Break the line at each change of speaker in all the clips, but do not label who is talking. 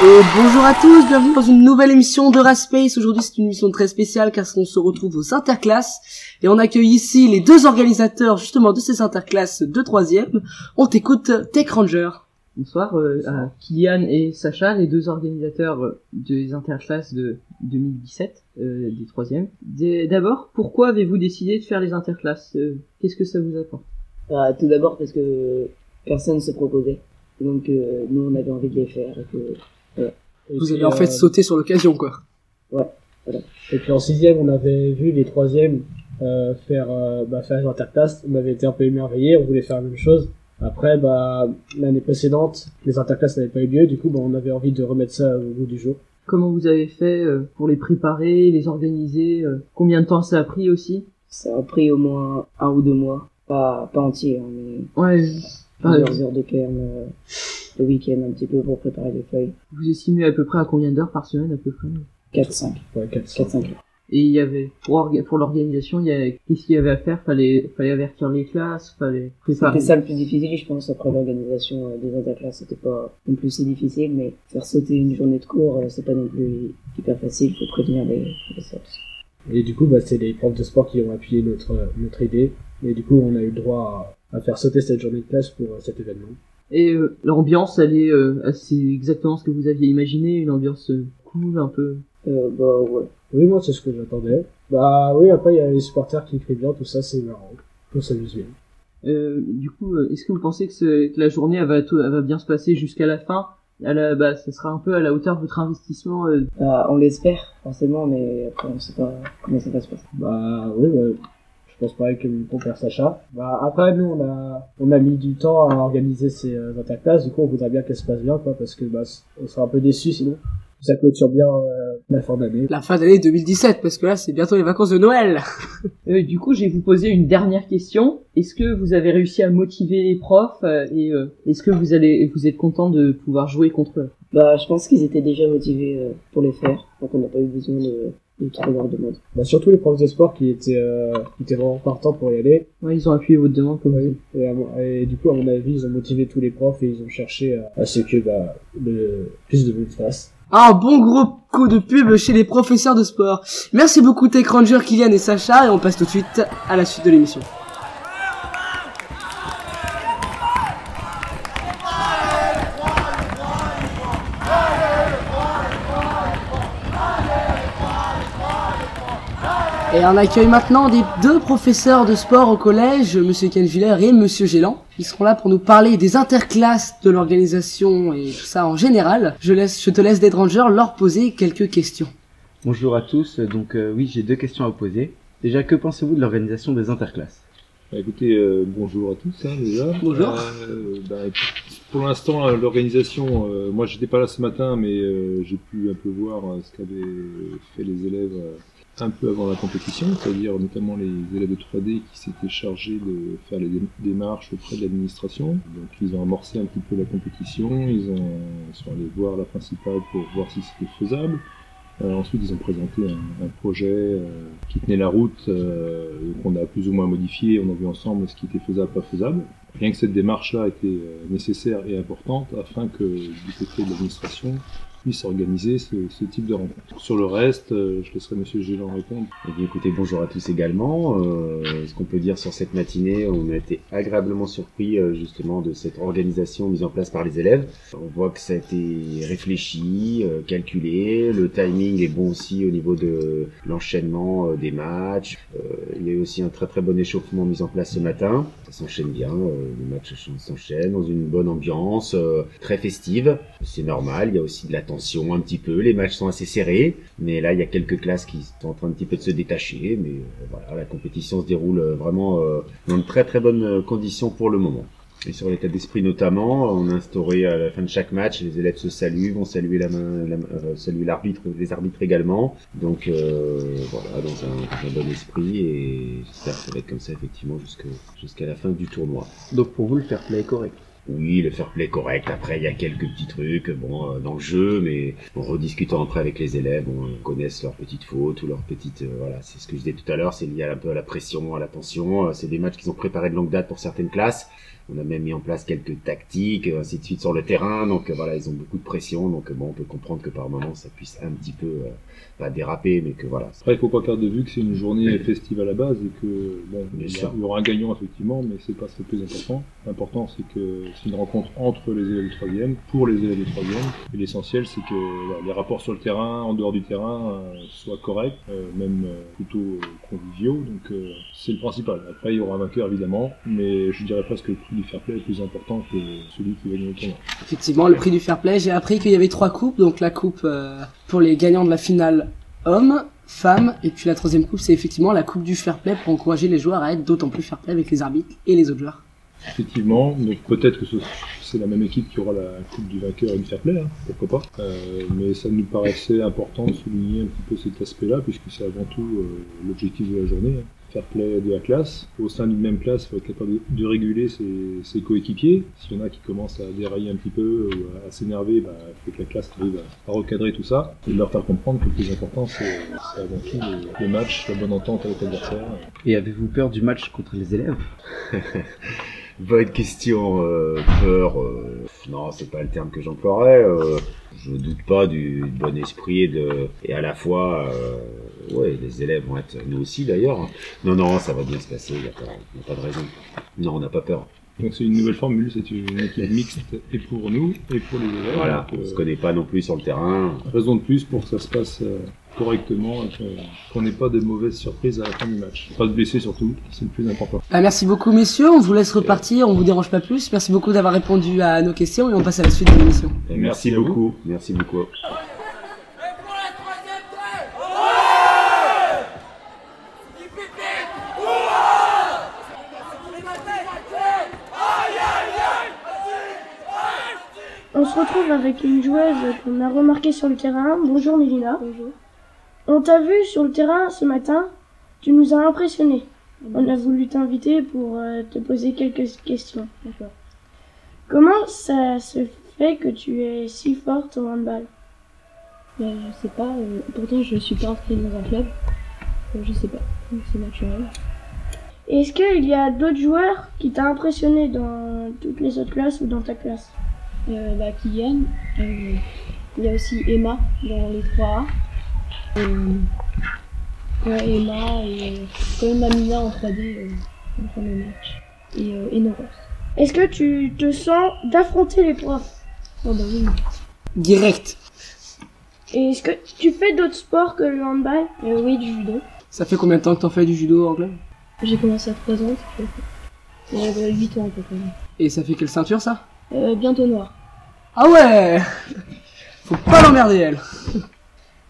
Et bonjour à tous, bienvenue dans une nouvelle émission de Raspace. Aujourd'hui c'est une émission très spéciale car on se retrouve aux interclasses et on accueille ici les deux organisateurs justement de ces interclasses de troisième. On t'écoute Tech Ranger.
Bonsoir euh, à Kylian et Sacha, les deux organisateurs euh, des interclasses de 2017, euh, des troisièmes. D'abord, pourquoi avez-vous décidé de faire les interclasses Euh, Qu'est-ce que ça vous apporte?
Bah, tout d'abord parce que personne ne se proposait. Donc euh, nous on avait envie de les faire. Et que,
Vous
puis,
avez en fait
euh,
sauté sur l'occasion quoi.
Et puis en sixième, on avait vu les troisièmes euh, faire, euh, bah, faire les interclasses. On avait été un peu émerveillés, on voulait faire la même chose. Après, bah, l'année précédente, les interclasses n'avaient pas eu lieu, du coup, bah, on avait envie de remettre ça au goût du jour.
Comment vous avez fait euh, pour les préparer, les organiser euh, Combien de temps ça a pris aussi?
Ça a pris au moins un ou deux mois. Pas, pas entier, hein, mais
Ouais,
plusieurs heures de euh, le week-end un petit peu pour préparer les feuilles.
vous estimez à peu près à combien d'heures par semaine à peu près?
4-5.
Ouais, 4,
4-5
Et il y avait pour, orga- pour l'organisation, il y avait qu'est-ce qu'il y avait à faire? Fallait fallait avertir les classes, fallait préparer.
C'était ça le plus difficile, je pense, après l'organisation euh, des interclasses. C'était pas non plus si difficile, mais faire sauter une journée de cours, euh, c'est pas non plus hyper facile. Faut prévenir les professeurs.
Et du coup, bah, c'est les profs de sport qui ont appuyé notre, notre idée. Et du coup, on a eu le droit à, à faire sauter cette journée de classe pour euh, cet événement.
Et euh, l'ambiance, elle est, euh, c'est exactement ce que vous aviez imaginé, une ambiance euh, cool, un peu.
Euh, bah ouais.
Oui, moi, c'est ce que j'attendais. Bah oui, après, il y a les supporters qui crient bien, tout ça, c'est marrant. On s'amuse bien.
Euh, du coup, euh, est-ce que vous pensez que, ce- que la journée elle va, tout- elle va bien se passer jusqu'à la fin? À la, bah, ça sera un peu à la hauteur de votre investissement. euh,
Bah, on l'espère, forcément, mais après, on sait pas comment ça va se passer.
Bah oui, ouais. Je pense pareil que mon compère Sacha. Bah après nous on a on a mis du temps à organiser ces euh, interclasses, du coup on voudrait bien qu'elles se passent bien quoi, parce que bah on sera un peu déçus sinon. Ça clôture bien euh, la fin d'année.
La fin d'année 2017 parce que là c'est bientôt les vacances de Noël.
Euh, du coup, je vais vous poser une dernière question. Est-ce que vous avez réussi à motiver les profs euh, et euh, est-ce que vous allez, vous êtes content de pouvoir jouer contre eux?
Bah, je pense qu'ils étaient déjà motivés euh, pour les faire, donc on n'a pas eu besoin de,
Bah surtout les profs de sport qui étaient euh, qui étaient vraiment partants pour y aller.
Ouais, ils ont appuyé votre demande comme
Oui. Et, à mon- et du coup à mon avis ils ont motivé tous les profs et ils ont cherché à, à ce que bah le plus de monde fasse.
Un bon gros coup de pub chez les professeurs de sport. Merci beaucoup Tech Ranger, Kylian et Sacha et on passe tout de suite à la suite de l'émission. Et on accueille maintenant des deux professeurs de sport au collège, Monsieur Ken Villers et Monsieur Gélan. Ils seront là pour nous parler des interclasses de l'organisation et tout ça en général. Je laisse, je te laisse d'être ranger leur poser quelques questions.
Bonjour à tous, donc euh, oui j'ai deux questions à vous poser. Déjà que pensez-vous de l'organisation des interclasses?
Bah, écoutez, euh, bonjour à tous hein, déjà.
Bonjour.
Euh, bah, pour l'instant, euh, l'organisation, euh, moi j'étais pas là ce matin, mais euh, j'ai pu un peu voir euh, ce qu'avaient fait les élèves euh, un peu avant la compétition, c'est-à-dire notamment les élèves de 3D qui s'étaient chargés de faire les dé- démarches auprès de l'administration. Donc ils ont amorcé un petit peu la compétition, ils, ont, ils sont allés voir la principale pour voir si c'était faisable. Euh, ensuite, ils ont présenté un, projet euh, qui tenait la route, euh, qu'on a plus ou moins modifié. On a vu ensemble ce qui était faisable, pas faisable. Rien que cette démarche-là était nécessaire et importante afin que du côté de l'administration puisse organiser ce, type de rencontre. Sur le reste, euh, je laisserai Monsieur Gélan répondre.
Eh écoutez, bonjour à tous également. Euh, ce qu'on peut dire sur cette matinée, on a été agréablement surpris euh, justement de cette organisation mise en place par les élèves. On voit que ça a été réfléchi, calculé, le timing est bon aussi au niveau de l'enchaînement des matchs. Il y a eu aussi un très très bon échauffement mis en place ce matin. Ça s'enchaîne bien, les matchs s'enchaînent dans une bonne ambiance, très festive. C'est normal, il y a aussi de la tension un petit peu, les matchs sont assez serrés, mais là il y a quelques classes qui sont en train un petit peu de se détacher, mais euh, voilà, la compétition se déroule euh, vraiment euh, dans de très très bonnes conditions pour le moment. Et sur l'état d'esprit notamment, on a instauré à la fin de chaque match, les élèves se saluent, vont saluer la main, saluer l'arbitre, les arbitres également. Donc voilà, dans un, bon esprit et j'espère que ça va être comme ça effectivement jusqu'à la fin du tournoi.
Donc pour vous, le fair play est correct.
Oui, le fair play correct. Après, il y a quelques petits trucs, bon, euh, dans le jeu, mais en rediscutant après avec les élèves, on connaissent leurs petites fautes ou leurs petites, euh, voilà, c'est ce que je disais tout à l'heure, c'est lié un peu à la pression, à la tension. Euh, C'est des matchs qu'ils ont préparés de longue date pour certaines classes. On a même mis en place quelques tactiques, ainsi de suite sur le terrain. Donc euh, voilà, ils ont beaucoup de pression. Donc euh, bon, on peut comprendre que par moment, ça puisse un petit peu, euh, pas déraper, mais que voilà.
Après, il faut pas perdre de vue que c'est une journée festive à la base et que bon, il y, a-
sûr.
il y aura un gagnant effectivement, mais c'est pas ce qui est le plus important. L'important, c'est que c'est une rencontre entre les élèves du troisième, pour les élèves du troisième. Et l'essentiel, c'est que les rapports sur le terrain, en dehors du terrain, euh, soient corrects, euh, même plutôt conviviaux. Donc c'est le principal. Après, il y aura un vainqueur évidemment, mais je dirais presque prix du fair play est plus important que celui qui gagne le tournoi.
Effectivement, le prix du fair play, j'ai appris qu'il y avait trois coupes, donc la coupe euh, pour les gagnants de la finale hommes, femmes, et puis la troisième coupe, c'est effectivement la coupe du fair play pour encourager les joueurs à être d'autant plus fair play avec les arbitres et les autres joueurs.
Effectivement, donc peut-être que ce- c'est la même équipe qui aura la coupe du vainqueur et du fair play, hein, pourquoi pas. Euh, mais ça nous paraissait important de souligner un petit peu cet aspect-là, puisque c'est avant tout euh, l'objectif de la journée. hein. Fair play de la classe. Au sein d'une même classe, il faut être capable de, réguler ses, ses coéquipiers. S'il y en a qui commencent à dérailler un petit peu ou à, s'énerver, bah, il faut que la classe arrive à, recadrer tout ça et de leur faire comprendre que le plus important, c'est c'est avant tout le, le match, la bonne entente avec l'adversaire.
Et avez-vous peur du match contre les élèves?
Bonne question. Euh, peur, euh, non, c'est pas le terme que j'emploierais. Euh, je doute pas du, du bon esprit et, de, et à la fois, euh, ouais, les élèves vont être, nous aussi d'ailleurs. Non, non, ça va bien se passer. Il n'y a, pas- y a pas de raison. Non, on n'a pas peur.
Donc c'est une nouvelle formule, c'est une équipe mixte et pour nous et pour les élèves.
Voilà,
Donc,
on
euh,
se connaît pas non plus sur le terrain.
raison de plus pour que ça se passe euh, correctement et que- qu'on n'ait pas de mauvaises surprises à la fin du match. Pas de blessés surtout, c'est le plus important.
Bah, merci beaucoup messieurs, on vous laisse repartir, on vous dérange pas plus. Merci beaucoup d'avoir répondu à nos questions et on passe à la suite de l'émission.
Merci
merci beaucoup. Merci beaucoup.
On se retrouve avec une joueuse qu'on a remarquée sur le terrain. Bonjour Mélina.
Bonjour.
On t'a vu sur le terrain ce matin. Tu nous as impressionné. On a voulu t'inviter pour euh, te poser quelques questions.
D'accord.
Comment ça se fait que tu es si forte au handball?
Ben, je sais pas, euh, pourtant je suis pas inscrite dans un club. Euh, je sais pas, c'est naturel.
Est-ce qu'il y a d'autres joueurs qui t'ont impressionné dans toutes les autres classes ou dans ta classe?
Euh, bah, Kylian, il y a aussi Emma dans les 3A. Euh, ouais, Emma et euh, quand même Amina en 3D euh, dans le premier match. Et, euh, et Noros.
Est-ce que tu te sens d'affronter les profs
Oh bah oui.
Direct.
Et est-ce que tu fais d'autres sports que le handball?
Euh, oui, du judo.
Ça fait combien de temps que t'en fais du judo en club
J'ai commencé à 3 ans, j'avais 8 ans à peu près.
Et ça fait quelle ceinture ça?
Euh, bientôt noir.
Ah ouais Faut pas l'emmerder elle.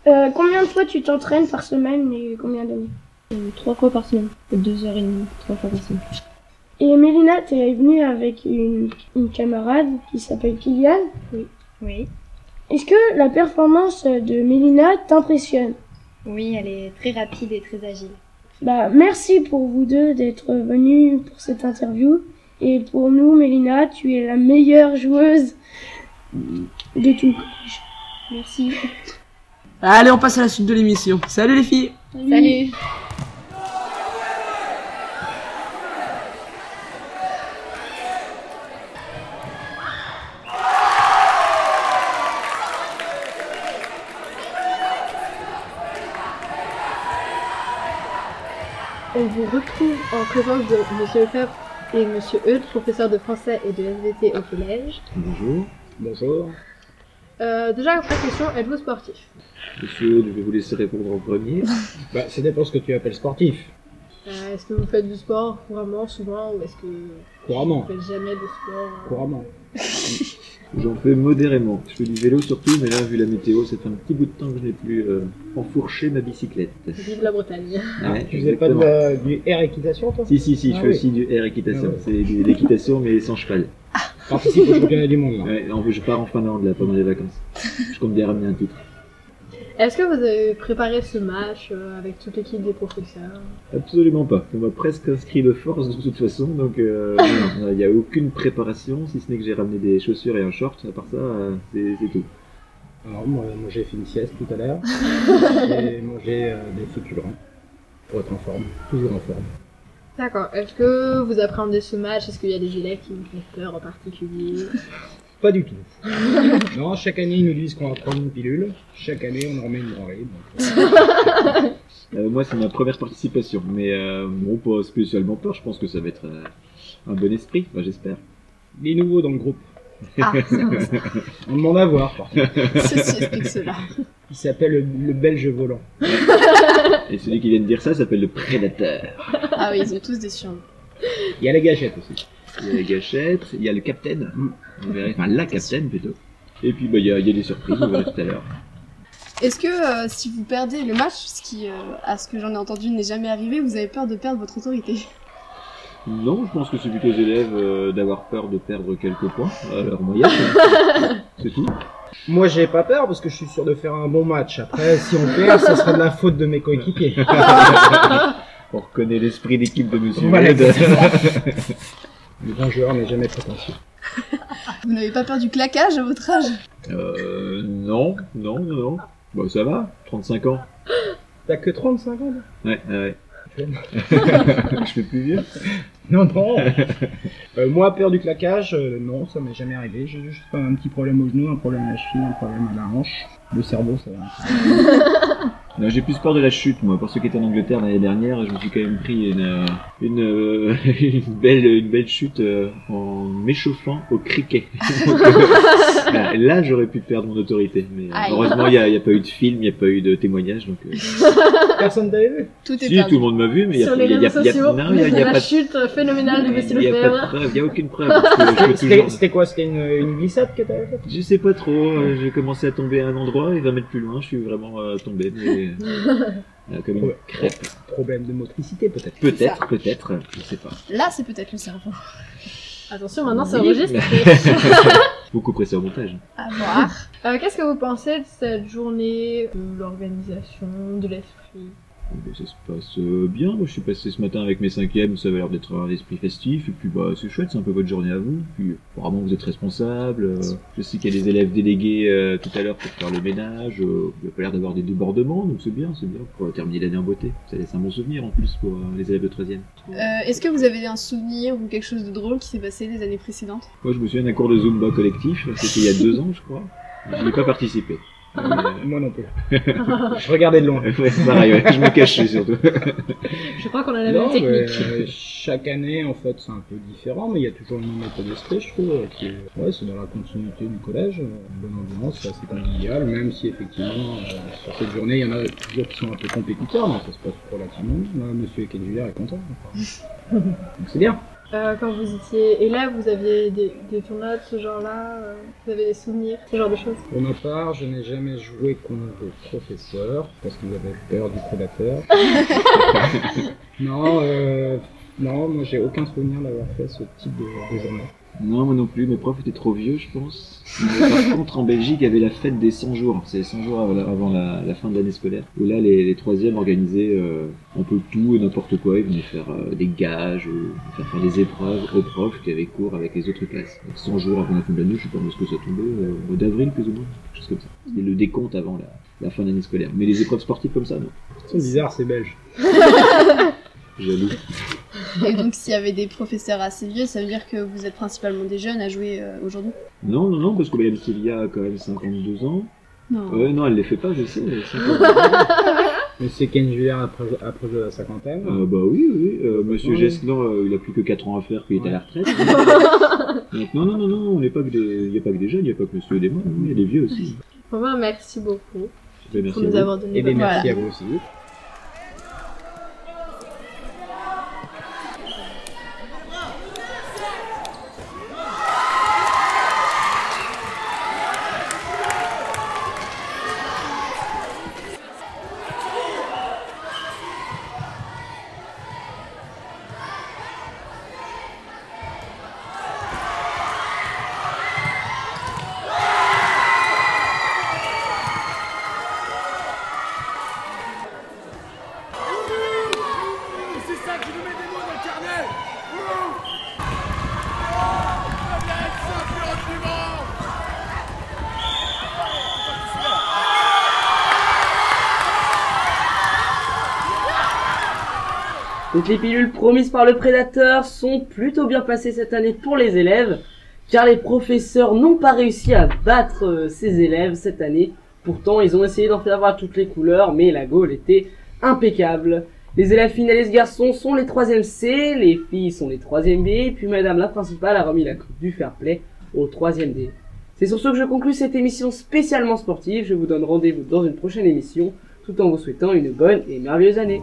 Euh, Combien de fois tu t'entraînes par semaine et combien d'années
Euh, trois fois par semaine. Deux heures et demie, trois fois par semaine.
Et Mélina, t'es venue avec une, une camarade qui s'appelle Kylian.
Oui.
Est-ce que la performance de Mélina t'impressionne?
Oui, elle est très rapide et très agile.
Bah, merci pour vous deux d'être venus pour cette interview. Et pour nous, Mélina, tu es la meilleure joueuse de tout.
Merci.
Allez, on passe à la suite de l'émission. Salut les filles
Salut.
On vous retrouve en présence de Monsieur Lefebvre et Monsieur Eudes, professeur de français et de SVT au collège.
Bonjour. Bonjour.
Euh, déjà, la première question, êtes-vous sportif?
Monsieur, je vais vous laisser répondre en premier. bah, ça dépend ce que tu appelles sportif.
Euh, Est-ce que vous faites du sport vraiment souvent ou est-ce que
Couramment.
Vous faites jamais de sport. euh?
Couramment.
J'en fais modérément. Je fais du vélo surtout, mais là, vu la météo, ça fait un petit bout de temps que je n'ai plus euh, enfourché ma bicyclette.
Vive la Bretagne.
Ouais,
tu faisais pas de la- du air équitation, toi?
Si, si, si, je
Ah
fais
oui.
aussi du air équitation.
Ah ouais.
C'est de l'équitation, mais sans cheval.
Participe au championnat du monde, là.
Ouais, en fait, je pars en Finlande, là, pendant les vacances. Je compte bien ramener un titre.
Est-ce que vous avez préparé ce match euh, avec toute l'équipe des professeurs?
Absolument pas. On m'a presque inscrit de force de toute façon, donc euh, il n'y a aucune préparation, si ce n'est que j'ai ramené des chaussures et un short. À part ça, euh, c'est tout.
Alors, moi, moi, j'ai fait une sieste tout à l'heure. J'ai mangé euh, des féculents pour être en forme. Toujours en forme.
D'accord. Est-ce que vous appréhendez ce match? Est-ce qu'il y a des élèves qui vous font peur en particulier?
Pas du tout. non, chaque année, ils nous disent qu'on va prendre une pilule. Chaque année, on en remet une branlée. donc, euh,
Euh, moi, c'est ma première participation, mais euh, bon, pas spécialement peur. Je pense que ça va être euh, un bon esprit, enfin, j'espère.
Les nouveaux dans le groupe.
Ah,
on demande à voir, par contre.
Ceci explique cela.
Il s'appelle le, le Belge volant.
Et celui qui vient de dire ça s'appelle le prédateur.
Ah oui, ils ont tous des surnoms.
Il y a la gâchette aussi.
Il y a la gâchette, il y a le capitaine, vous verrez, enfin la capitaine plutôt. Et puis bah, il y, a, il y a des surprises, vous verrez tout à l'heure.
Est-ce que euh, si vous perdez le match, ce qui, euh, à ce que j'en ai entendu, n'est jamais arrivé, vous avez peur de perdre votre autorité?
Non, je pense que c'est plutôt aux élèves euh, d'avoir peur de perdre quelques points à leur moyenne. c'est tout.
Moi, j'ai pas peur parce que je suis sûr de faire un bon match. Après, si on perd, ça sera de la faute de mes coéquipiers.
On reconnaît l'esprit d'équipe de Monsieur
Voilà. Le bon joueur n'est jamais prétentieux.
Vous n'avez pas peur du claquage à votre âge?
Euh, non, non, non, non. Bon, ça va, 35 ans.
T'as que 35 ans,
Ouais, ouais, je fais plus vieux.
Non, non. Euh, moi, peur du claquage, euh, non, ça m'est jamais arrivé. J'ai juste un petit problème au genou, un problème à la cheville, un problème à la hanche. Le cerveau, ça va.
Non, j'ai plus peur de la chute, moi. Pour ceux qui étaient en Angleterre l'année dernière, je me suis quand même pris une, euh, une, euh, une belle, une belle chute euh, en m'échauffant au cricket. Donc, euh, là, là, j'aurais pu perdre mon autorité. Mais euh, heureusement, il n'y a, il y a pas eu de film, il n'y a pas eu de témoignage. Donc, euh,
Personne t'avait vu
Tout est
si,
perdu.
tout le monde m'a vu, mais il y a,
Sur les
il y a- y a- a-
sociaux,
non, il y a- il y a
la
pas de-
chute phénoménale de Monsieur
il y a pas de preuve, il y a aucune preuve.
C'était quoi C'était une, une glissade que t'avais faite
Je sais pas trop, euh, j'ai commencé à tomber à un endroit et 20 mètres plus loin, je suis vraiment euh, tombé, mais euh, comme une crêpe.
Problème de motricité, peut-être.
Peut-être, peut-être, je sais pas.
Là, c'est peut-être le cerveau.
Attention, maintenant ça
Oui,
enregistre.
Beaucoup pressé au montage.
À voir.
Euh, Qu'est-ce que vous pensez de cette journée, de l'organisation, de l'esprit?
Ça se passe euh, bien, moi je suis passé ce matin avec mes cinquièmes, ça avait l'air d'être un esprit festif, et puis bah c'est chouette, c'est un peu votre journée à vous, puis apparemment vous êtes responsable, euh, je sais qu'il y a des élèves délégués euh, tout à l'heure pour faire le ménage, euh, il n'y a pas l'air d'avoir des débordements, donc c'est bien, c'est bien, pour terminer l'année en beauté, ça laisse un bon souvenir en plus pour euh, les élèves de 13 e
Euh, Est-ce que vous avez un souvenir ou quelque chose de drôle qui s'est passé les années précédentes?
Moi je me souviens d'un cours de Zumba collectif, c'était il y a deux ans je crois, je n'ai pas participé. Euh,
Moi non plus. je regardais de loin.
ouais, c'est pareil, ouais, je me cachais surtout.
Je crois qu'on a la même
Non, mais,
technique.
euh, chaque année, en fait, c'est un peu différent, mais il y a toujours une même état d'esprit, je trouve. Qui est... Ouais, c'est dans la continuité du collège. bonne ambiance, c'est assez convivial, même si effectivement, euh, sur cette journée, il y en a toujours qui sont un peu compétiteurs, mais ça se passe relativement bien. Monsieur Kenjulier est content. Donc c'est bien.
Euh, quand vous étiez élève, vous aviez des, des tournois de ce genre-là euh, Vous avez des souvenirs Ce genre de choses?
Pour ma part, je n'ai jamais joué contre des professeurs parce qu'ils avaient peur du prédateur. non, euh, non, moi j'ai aucun souvenir d'avoir fait ce type de, de journée.
Non, moi non plus, mes profs étaient trop vieux, je pense. Mais par contre, en Belgique, il y avait la fête des 100 jours. C'est 100 jours avant la, fin de l'année scolaire. Où là, les, les troisièmes organisaient euh, un peu tout et n'importe quoi. Ils venaient faire euh, des gages, ou faire faire des épreuves aux profs qui avaient cours avec les autres classes. Donc, 100 jours avant la fin de l'année, je sais pas où est-ce que ça tombait, euh, au mois d'avril plus ou moins, quelque chose comme ça. C'était le décompte avant la, la fin de l'année scolaire. Mais les épreuves sportives comme ça, non.
C'est bizarre, c'est belge.
Jaloux.
Et donc, s'il y avait des professeurs assez vieux, ça veut dire que vous êtes principalement des jeunes à jouer euh, aujourd'hui?
Non, non, non, parce que Madame Sylvia a quand même 52 ans.
Non.
Ouais, non, elle les fait pas, je sais. elle a 52 ans.
Monsieur Kenjulier approche, approche de la cinquantaine.
Euh, bah oui, oui. Euh, Monsieur
Ouais.
Geslan, euh, il a plus que 4 ans à faire, puis il est à la retraite. Donc non, non, non, non, on n'est pas que des, il n'y a pas que des jeunes, il n'y a pas que Monsieur Desmois, il y a des vieux aussi.
Bon, ben, merci beaucoup
merci
pour nous avoir donné
Et des merci à vous aussi.
Donc les pilules promises par le prédateur sont plutôt bien passées cette année pour les élèves, car les professeurs n'ont pas réussi à battre euh, ces élèves cette année. Pourtant, ils ont essayé d'en faire avoir toutes les couleurs, mais la Gaule était impeccable. Les élèves finalistes garçons sont les 3 C, les filles sont les 3 B, puis madame la principale a remis la coupe du fair play au 3 D. C'est sur ce que je conclus cette émission spécialement sportive. Je vous donne rendez-vous dans une prochaine émission, tout en vous souhaitant une bonne et merveilleuse année.